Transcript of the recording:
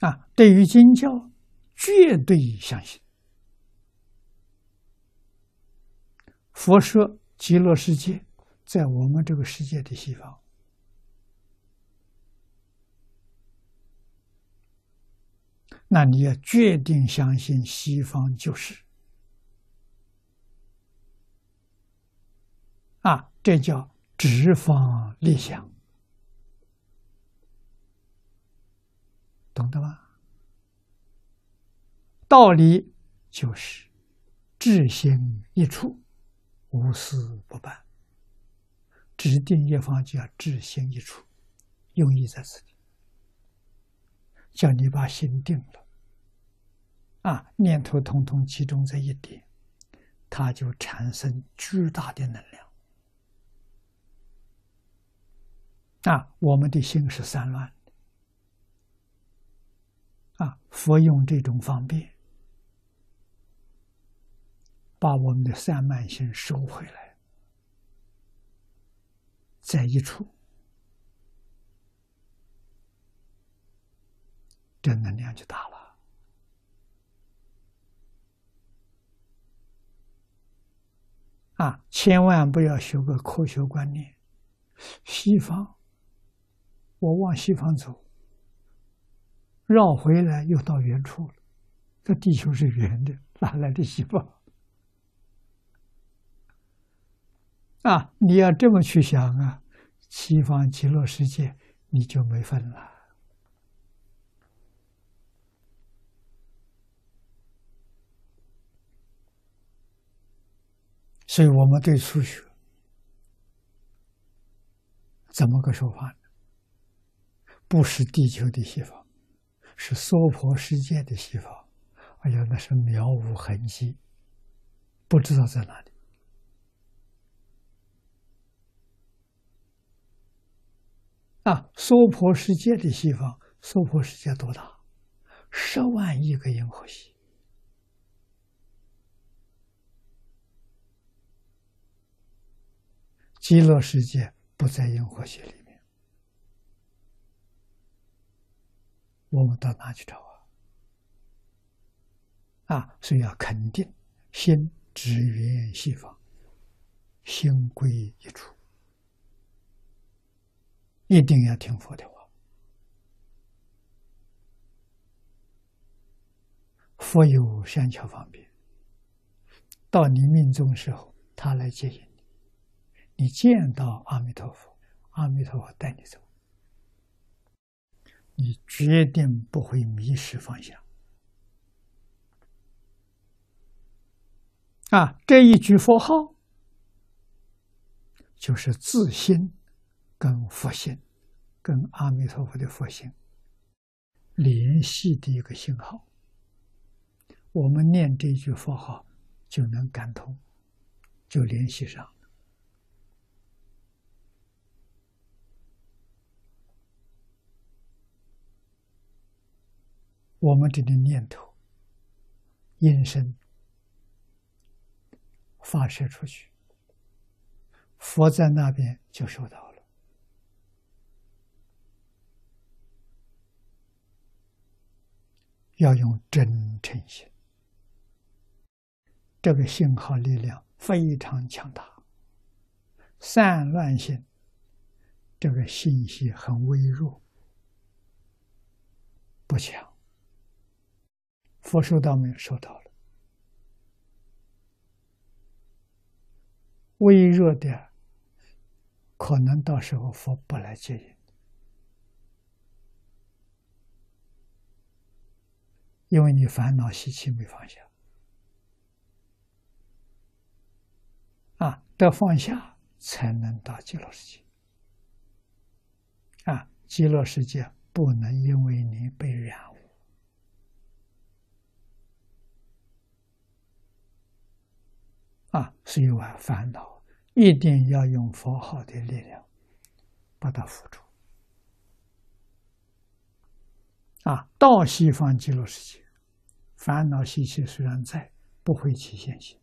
啊，对于经教绝对相信。佛说极乐世界在我们这个世界的西方，那你要决定相信西方就是啊，这叫直方立想。懂得吗？道理就是志心一处，无私不办。指定一方就要志心一处，用意在此里，叫你把心定了，啊，念头统统集中在一点，它就产生巨大的能量。啊，我们的心是散乱。啊！佛用这种方便，把我们的散漫心收回来，在一处，这能量就大了。啊！千万不要学个科学观念，西方，我往西方走。绕回来又到原处了，这地球是圆的，哪来的西方？啊，你要这么去想啊，西方极乐世界你就没份了。所以我们对数学怎么个说法呢？不是地球的西方。是娑婆世界的西方，哎呀，那是渺无痕迹，不知道在哪里。啊，娑婆世界的西方，娑婆世界多大？十万亿个银河系。极乐世界不在银河系里。我们到哪去找啊？啊，所以要肯定心只缘西方，心归一处，一定要听佛的话。佛有善巧方便，到你命中时候，他来接引你，你见到阿弥陀佛，阿弥陀佛带你走。你决定不会迷失方向啊！这一句佛号就是自心跟佛心、跟阿弥陀佛的佛心联系的一个信号。我们念这句佛号就能感通，就联系上。我们这个念头、音声发射出去，佛在那边就收到了。要用真诚心，这个信号力量非常强大。散乱性，这个信息很微弱，不强。佛收到没有？收到了。微弱的，可能到时候佛不来接引，因为你烦恼习气没放下。啊，得放下才能到极乐世界。啊，极乐世界不能因为你被染啊，所以啊，烦恼一定要用佛号的力量把它扶住。啊，到西方极乐世界，烦恼习气虽然在，不会起现行。